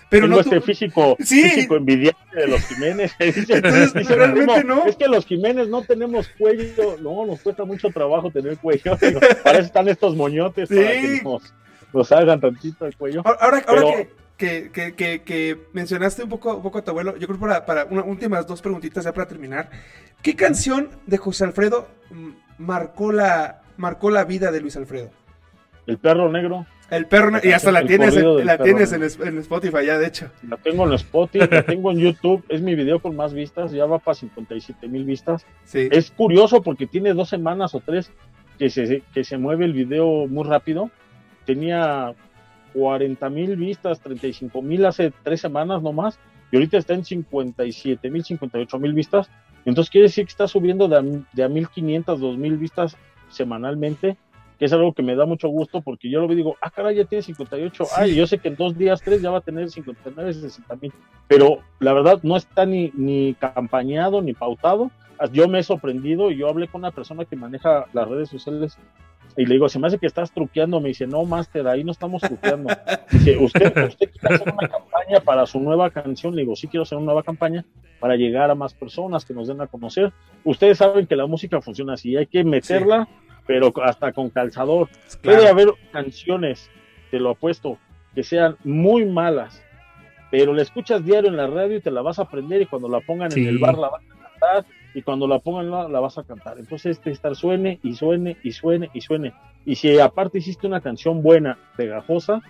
Pero no este tu- físico, Sí. físico envidiante de los Jiménez. Dice, Entonces, dice, realmente "No, no". Es que los Jiménez no tenemos cuello. No, nos cuesta mucho trabajo tener cuello. Para eso están estos moñotes Sí. para que nos, nos hagan tantito el cuello. Ahora, ahora Pero- que, que, que, mencionaste un poco, un poco a tu abuelo, yo creo para, para unas últimas dos preguntitas ya para terminar. ¿Qué canción de José Alfredo marcó la, marcó la vida de Luis Alfredo? El perro negro. El perro, ne- y hasta la tienes, en, la tienes en, negro. es- en Spotify ya, de hecho. La tengo en Spotify, la tengo en YouTube. Es mi video con más vistas. Ya va para 57 mil vistas. Sí. Es curioso porque tiene dos semanas o tres que se, que se mueve el video muy rápido. Tenía 40 mil vistas, 35 mil hace tres semanas nomás. Y ahorita está en 57 mil, 58 mil vistas. Entonces quiere decir que está subiendo de a, de a 1500, 2000 vistas semanalmente. Que es algo que me da mucho gusto porque yo lo digo, ah, caray, ya tiene 58. Ay, yo sé que en dos días, tres ya va a tener 59, 60 mil. Pero la verdad no está ni, ni campañado ni pautado yo me he sorprendido y yo hablé con una persona que maneja las redes sociales y le digo, se me hace que estás truqueando. Me dice, no, Master, ahí no estamos truqueando. Dice, ¿usted, usted quiere hacer una campaña para su nueva canción? Le digo, sí quiero hacer una nueva campaña para llegar a más personas que nos den a conocer. Ustedes saben que la música funciona así, hay que meterla, pero hasta con calzador. Claro. Puede haber canciones, te lo apuesto, que sean muy malas, pero la escuchas diario en la radio y te la vas a aprender y cuando la pongan Sí. en el bar la vas a cantar y cuando la pongan la, la vas a cantar. Entonces este estar suene y suene y suene y suene. Y si aparte hiciste una canción buena, pegajosa,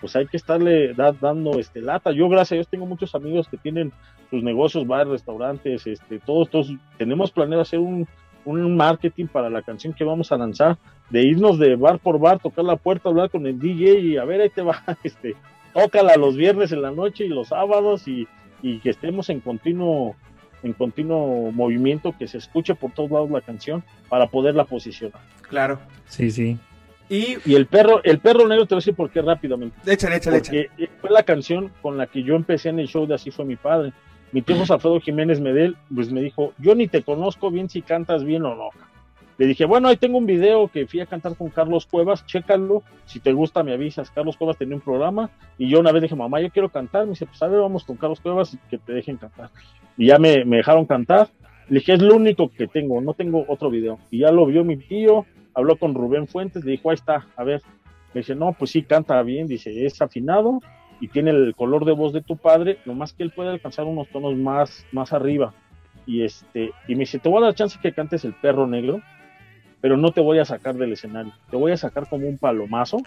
pues hay que estarle da- dando este lata. Yo gracias a Dios tengo muchos amigos que tienen sus negocios, bares, restaurantes, este, todos, todos tenemos planeado hacer un, un marketing para la canción que vamos a lanzar, de irnos de bar por bar, tocar la puerta, hablar con el DJ y a ver, ahí te va, este, tócala los viernes en la noche y los sábados y, y que estemos en continuo en continuo movimiento, que se escuche por todos lados la canción para poderla posicionar. Claro. Sí, sí. Y Y el perro, el perro negro te voy a decir por qué rápidamente. échale, échale, échale. Porque fue la canción con la que yo empecé en el show de Así fue mi padre. Mi tío Alfredo Jiménez Medel, pues me dijo, yo ni te conozco bien si cantas bien o no. Le dije, bueno, ahí tengo un video que fui a cantar con Carlos Cuevas, chécalo, si te gusta me avisas. Carlos Cuevas tenía un programa y yo una vez dije, mamá, yo quiero cantar. Me dice, pues a ver, vamos con Carlos Cuevas y que te dejen cantar. Y ya me, me dejaron cantar. Le dije, es lo único que tengo, no tengo otro video. Y ya lo vio mi tío, habló con Rubén Fuentes, le dijo, ahí está, a ver. Me dice, no, pues sí, canta bien, dice, es afinado y tiene el color de voz de tu padre, nomás que él puede alcanzar unos tonos más, más arriba. Y este, y me dice, te voy a dar chance que cantes el perro negro, pero no te voy a sacar del escenario, te voy a sacar como un palomazo.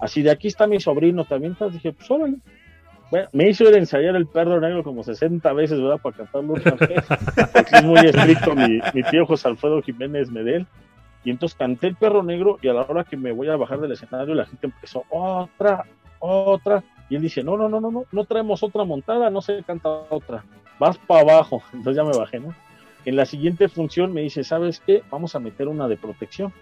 Así de aquí está mi sobrino, también estás, dije, pues órale. Bueno, me hizo ir a ensayar el perro negro como 60 veces, ¿verdad? Para cantarlo otra vez, es muy estricto mi, mi tío José Alfredo Jiménez Medel. Y entonces canté el perro negro y a la hora que me voy a bajar del escenario la gente empezó otra, otra. Y él dice, no, no, no, no, no, no traemos otra montada, no se canta otra. Vas para abajo. Entonces ya me bajé, ¿no? En la siguiente función me dice, ¿sabes qué? Vamos a meter una de protección.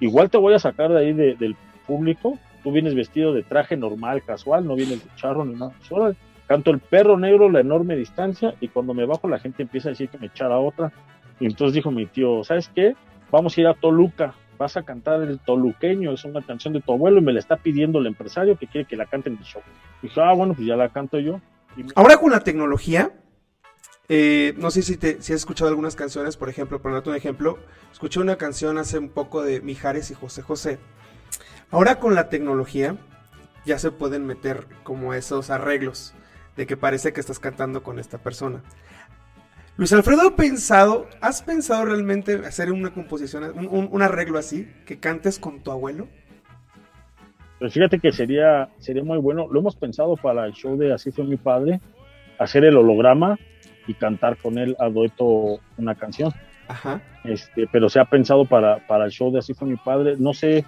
Igual te voy a sacar de ahí de- del público. Tú vienes vestido de traje normal, casual, no vienes de charro ni nada. Órale. Canto el perro negro, la enorme distancia, y cuando me bajo la gente empieza a decir que me echara otra. Entonces dijo mi tío, ¿sabes qué? Vamos a ir a Toluca, vas a cantar el toluqueño, es una canción de tu abuelo y me la está pidiendo el empresario que quiere que la cante en mi show. Dije, ah, bueno, pues ya la canto yo. Y Ahora con la tecnología, eh, no sé si, te, si has escuchado algunas canciones, por ejemplo, por darte un ejemplo, escuché una canción hace un poco de Mijares y José José. Ahora con la tecnología ya se pueden meter como esos arreglos de que parece que estás cantando con esta persona. Luis Alfredo, ¿ha pensado, ¿has pensado realmente hacer una composición, un, un- un arreglo así, que cantes con tu abuelo? Pero fíjate que sería, sería muy bueno. Lo hemos pensado para el show de Así fue mi padre, hacer el holograma y cantar con él a dueto una canción. Ajá. Este, pero se ha pensado para, para el show de Así fue mi padre. No sé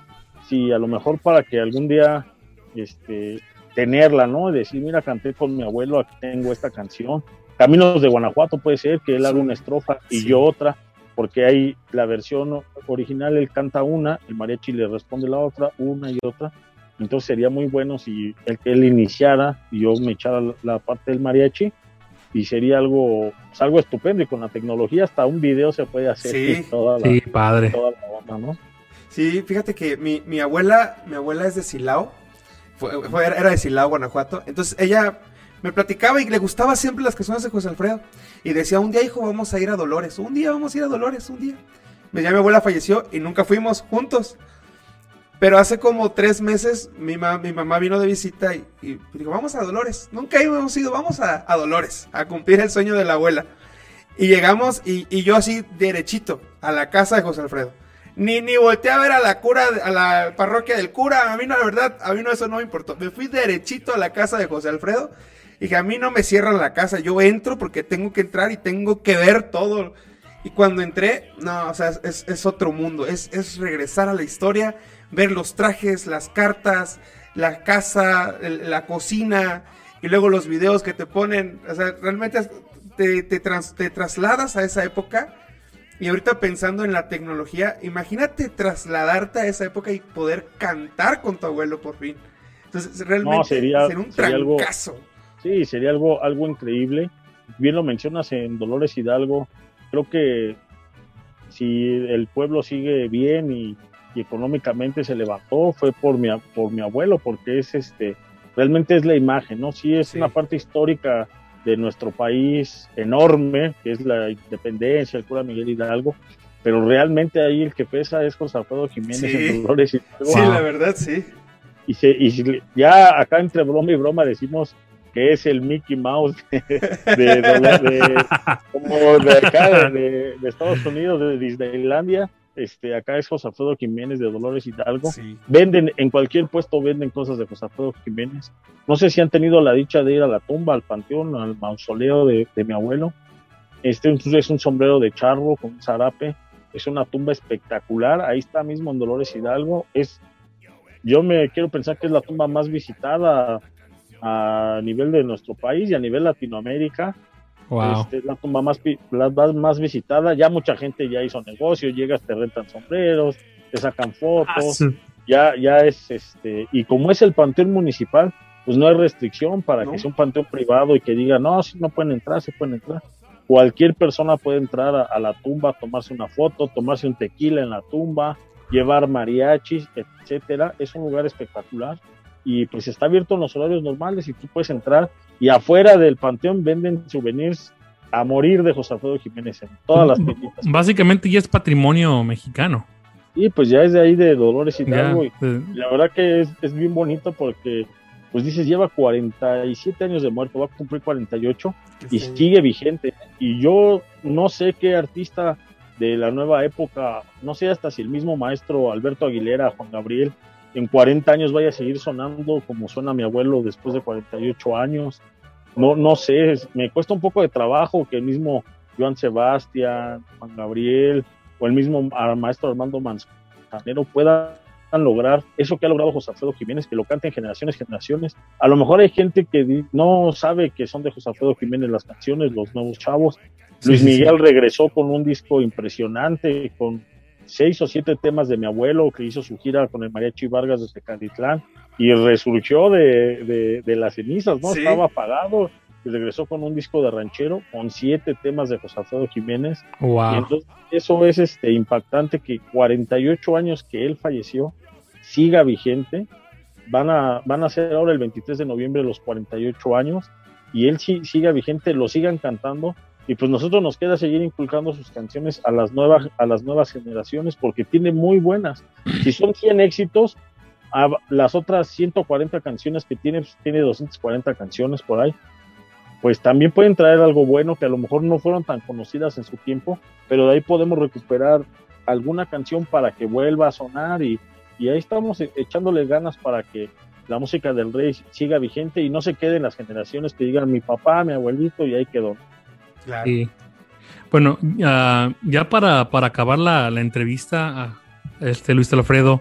si a lo mejor para que algún día este, tenerla, ¿no? Y decir, mira, canté con mi abuelo, aquí tengo esta canción. Caminos de Guanajuato puede ser que él haga una estrofa y Sí. yo otra, porque hay la versión original, él canta una, el mariachi le responde la otra, una y otra. Entonces sería muy bueno si él, que él iniciara y yo me echara la, la parte del mariachi y sería algo, pues, algo estupendo y con la tecnología hasta un video se puede hacer Sí. toda la, Sí, padre. toda la onda, ¿no? Sí, fíjate que mi, mi abuela, mi abuela es de Silao, fue, fue- era de Silao, Guanajuato, entonces ella me platicaba y le gustaba siempre las canciones de José Alfredo, y decía, un día hijo vamos a ir a Dolores, un día vamos a ir a Dolores, un día. Pues ya mi abuela falleció y nunca fuimos juntos, Pero hace como tres meses mi, ma- mi mamá vino de visita y, y dijo, vamos a Dolores. Nunca hemos ido, vamos a, Dolores, a cumplir el sueño de la abuela. Y llegamos y, y yo así derechito a la casa de José Alfredo. Ni, ni volteé a ver a la cura, a la parroquia del cura. A mí no, la verdad, a mí no eso no me importó. Me fui derechito a la casa de José Alfredo. Y que a mí no me cierran la casa. Yo entro porque tengo que entrar y tengo que ver todo. Y cuando entré, no, o sea, es, es otro mundo. Es, es regresar a la historia, ver los trajes, las cartas, la casa, el- la cocina. Y luego los videos que te ponen. O sea, realmente te, te trans- te trasladas a esa época. Y ahorita pensando en la tecnología, imagínate trasladarte a esa época y poder cantar con tu abuelo por fin. Entonces, realmente No, sería- un sería algo- trancazo. Sí, sería algo, algo increíble. Bien lo mencionas en Dolores Hidalgo. Creo que si el pueblo sigue bien y, y económicamente se levantó, fue por mi, por mi abuelo, porque es este, realmente es la imagen, ¿no? Sí, es Sí. una parte histórica de nuestro país enorme, que es la independencia, el cura Miguel Hidalgo, pero realmente ahí el que pesa es José Alfredo Jiménez Sí. en Dolores Hidalgo. Sí, la verdad, sí. Y, se, y ya acá entre broma y broma decimos que es el Mickey Mouse de, de- de- de- como de acá de, de Estados Unidos, de Disneylandia. Este, acá es José Alfredo Jiménez de Dolores Hidalgo. Sí. Venden, en cualquier puesto venden cosas de José Alfredo Jiménez. No sé si han tenido la dicha de ir a la tumba, al panteón, al mausoleo de, de mi abuelo. Este es un sombrero de charro con un zarape. Es una tumba espectacular. Ahí está mismo en Dolores Hidalgo. Es, yo me quiero pensar que es la tumba más visitada a nivel de nuestro país y a nivel Latinoamérica. Wow. Este, es la tumba más, pi- la más, visitada. Ya mucha gente ya hizo negocio, llegas, te rentan sombreros, te sacan Ah, fotos ya, ya es este, y como es el panteón municipal, pues no hay restricción para No. que sea un panteón privado y que diga, no, si no pueden entrar, se pueden entrar. Cualquier persona puede entrar a, a la tumba, tomarse una foto, tomarse un tequila en la tumba, llevar mariachis, etcétera. Es un lugar espectacular y pues está abierto en los horarios normales y tú puedes entrar y afuera del panteón venden souvenirs a morir de José Alfredo Jiménez en todas las tienditas. Básicamente ya es patrimonio mexicano. Y pues ya es de ahí de Dolores Ya, Hidalgo y eh, la verdad que es, es bien bonito porque, pues dices, lleva 47 años de muerto, va a cumplir 48 y Sí. sigue vigente. Y yo no sé qué artista de la nueva época, no sé hasta si el mismo maestro Alberto Aguilera, Juan Gabriel, en 40 años vaya a seguir sonando como suena mi abuelo después de 48 años. No, no sé, es- me cuesta un poco de trabajo que el mismo Joan Sebastián, Juan Gabriel o el mismo maestro Armando Manzanero puedan lograr eso que ha logrado José Alfredo Jiménez, que lo canten generaciones, generaciones. A lo mejor hay gente que no sabe que son de José Alfredo Jiménez las canciones, los nuevos chavos. Luis. Miguel regresó con un disco impresionante, con seis o siete temas de mi abuelo, que hizo su gira con el Mariachi Vargas de Tecalitlán, y resurgió de, de, de las cenizas, ¿no? Sí. Estaba apagado, y regresó con un disco de ranchero, con siete temas de José Alfredo Jiménez. Y wow. entonces eso es este impactante que 48 años que él falleció siga vigente. Van a, van a ser ahora el 23 de noviembre los 48 años y él sí, siga vigente, lo sigan cantando y pues nosotros nos queda seguir inculcando sus canciones a las nuevas, a las nuevas generaciones porque tiene muy buenas. Si son 100 éxitos, las otras 140 canciones que tiene, pues, tiene 240 canciones por ahí, pues también pueden traer algo bueno que a lo mejor no fueron tan conocidas en su tiempo, pero de ahí podemos recuperar alguna canción para que vuelva a sonar y, y ahí estamos e- echándole ganas para que la música del rey siga vigente y no se queden las generaciones que digan mi papá, mi abuelito y ahí quedó. Claro. Sí. Bueno, ya para, para acabar la, la entrevista, ah, este Luis Alfredo,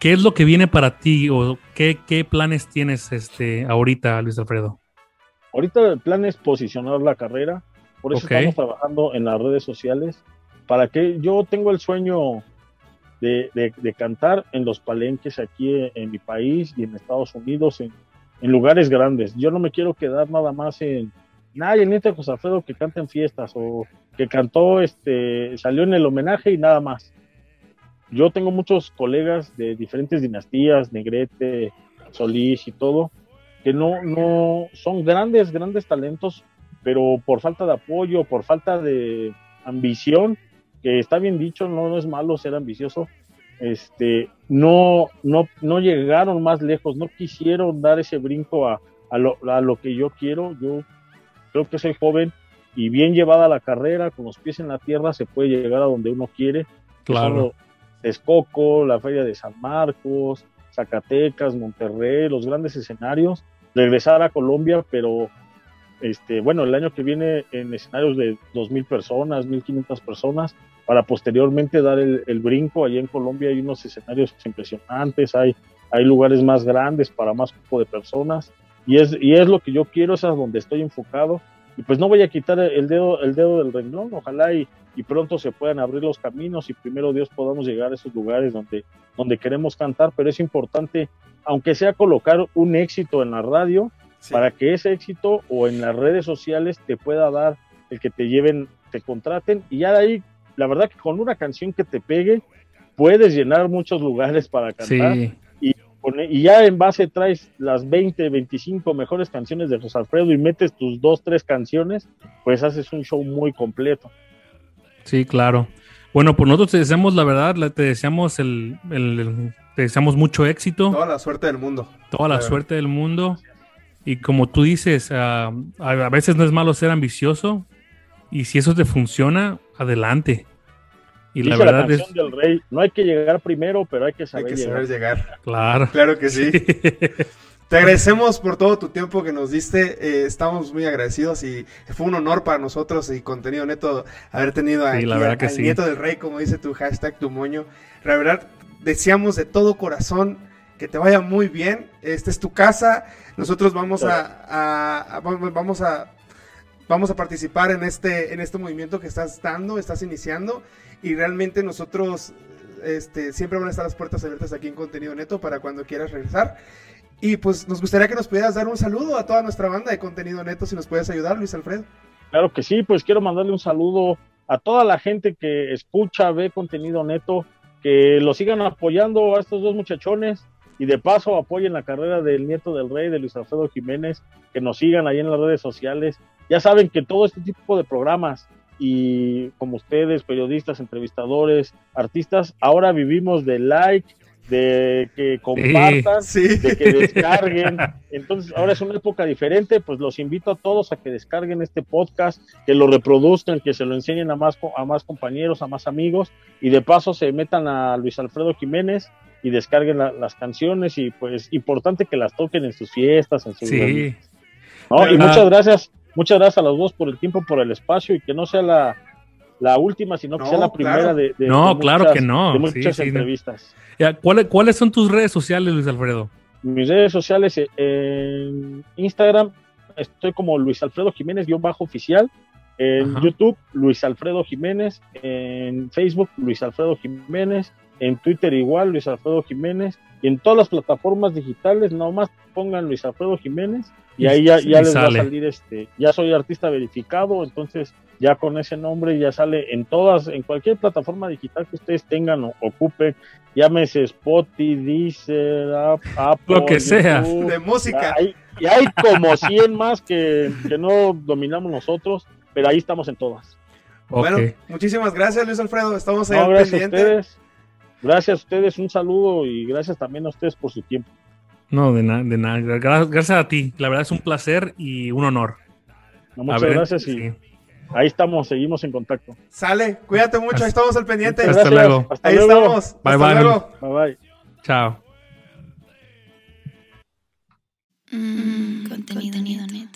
¿qué es lo que viene para ti o qué, qué planes tienes este ahorita, Luis Alfredo? Ahorita el plan es posicionar la carrera, por eso estamos trabajando en las redes sociales, para que yo tengo el sueño de, de- de cantar en los palenques aquí en, en mi país y en Estados Unidos, en, en lugares grandes. Yo no me quiero quedar nada más en, nadie, neta José Alfredo que canta en fiestas o que cantó, este, salió en el homenaje y nada más. Yo tengo muchos colegas de diferentes dinastías, Negrete, Solís y todo, que no, no son grandes, grandes talentos, pero por falta de apoyo, por falta de ambición, que está bien dicho, no, no es malo ser ambicioso, este, no, no, no llegaron más lejos, no quisieron dar ese brinco a, a, lo, a lo que yo quiero. Yo creo que soy joven y bien llevada la carrera, con los pies en la tierra, se puede llegar a donde uno quiere. Claro. Texcoco, la Feria de San Marcos, Zacatecas, Monterrey, los grandes escenarios. Regresar a Colombia, pero este, bueno, el año que viene en escenarios de 2.000 personas, 1.500 personas, para posteriormente dar el, el brinco. Allá en Colombia hay unos escenarios impresionantes, hay, hay lugares más grandes para más grupo de personas. Y es, y es lo que yo quiero, es a donde estoy enfocado. Y pues no voy a quitar el dedo, el dedo del renglón, ojalá y, y pronto se puedan abrir los caminos y primero Dios podamos llegar a esos lugares donde, donde queremos cantar, pero es importante, aunque sea colocar un éxito en la radio, Sí. para que ese éxito o en las redes sociales te pueda dar el que te lleven, te contraten. Y ya de ahí, la verdad que con una canción que te pegue, puedes llenar muchos lugares para cantar. Sí, con- y ya en base traes las 20, 25 mejores canciones de José Alfredo y metes tus dos, tres canciones, pues haces un show muy completo. sí, claro. Bueno, pues nosotros te deseamos la verdad, te deseamos el, el- el- te deseamos mucho éxito, Toda la suerte del mundo. toda la suerte del mundo. Y como tú dices, ah, a, a veces no es malo ser ambicioso. Y si eso te funciona, adelante. Y la verdad es, canción del rey, no hay que llegar primero, pero hay que Hay saber que llegar. saber llegar. claro. Claro que sí. Te agradecemos por todo tu tiempo que nos diste. eh, estamos muy agradecidos y fue un honor para nosotros y contenido neto haber tenido Sí, aquí la verdad al- que al sí. nieto del rey, como dice tu hashtag, tu moño. La verdad, deseamos de todo corazón que te vaya muy bien. Esta es tu casa. Nosotros vamos a, a- a- vamos a vamos a participar en este en este movimiento que estás dando, estás iniciando y realmente nosotros este, siempre van a estar las puertas abiertas aquí en Contenido Neto para cuando quieras regresar. Y pues nos gustaría que nos pudieras dar un saludo a toda nuestra banda de Contenido Neto, si nos puedes ayudar, Luis Alfredo. Claro que sí, pues quiero mandarle un saludo a toda la gente que escucha, ve contenido neto, que lo sigan apoyando a estos dos muchachones y de paso apoyen la carrera del nieto del rey, de Luis Alfredo Jiménez, que nos sigan ahí en las redes sociales. Ya saben que todo este tipo de programas y como ustedes, periodistas, entrevistadores, artistas, ahora vivimos de like, de que compartan Sí. de que descarguen. Entonces, ahora es una época diferente, pues los invito a todos a que descarguen este podcast, que lo reproduzcan, que se lo enseñen a más, co- a más compañeros, a más amigos, y de paso se metan a Luis Alfredo Jiménez y descarguen la- las canciones y pues importante que las toquen en sus fiestas, en sus Sí, ¿no? Y muchas gracias, muchas gracias a los dos por el tiempo, por el espacio y que no sea la, la última, sino que No, sea la primera claro. de, de- No, de claro muchas- que no. de muchas Sí, sí, no. entrevistas. Ya, ¿cuáles, ¿Cuáles son tus redes sociales, Luis Alfredo? mis redes sociales eh, en Instagram estoy como Luis Alfredo Jiménez guion bajo oficial en Ajá. YouTube Luis Alfredo Jiménez en Facebook Luis Alfredo Jiménez en Twitter igual Luis Alfredo Jiménez y en todas las plataformas digitales nomás pongan Luis Alfredo Jiménez y ahí ya, y ya les va a salir este ya soy artista verificado entonces ya con ese nombre ya sale en todas en cualquier plataforma digital que ustedes tengan o ocupen llámese Spotify, Deezer, App- Apple, Lo que sea. YouTube. De música. Hay- y hay como 100 más que, que no dominamos nosotros, pero ahí estamos en todas. Bueno, muchísimas gracias, Luis Alfredo. Estamos ahí No, al gracias a pendiente. ustedes. Gracias a ustedes, un saludo y gracias también a ustedes por su tiempo. No, de nada, de nada. Gra- Gracias a ti. La verdad es un placer y un honor. No, muchas ver, gracias y sí. ahí estamos, seguimos en contacto. Sale, cuídate mucho, ahí estamos al pendiente. Hasta Gracias, luego. Hasta Ahí luego. estamos. Bye, Hasta bye. luego. Bye bye. Chao. Mm, contenido neto.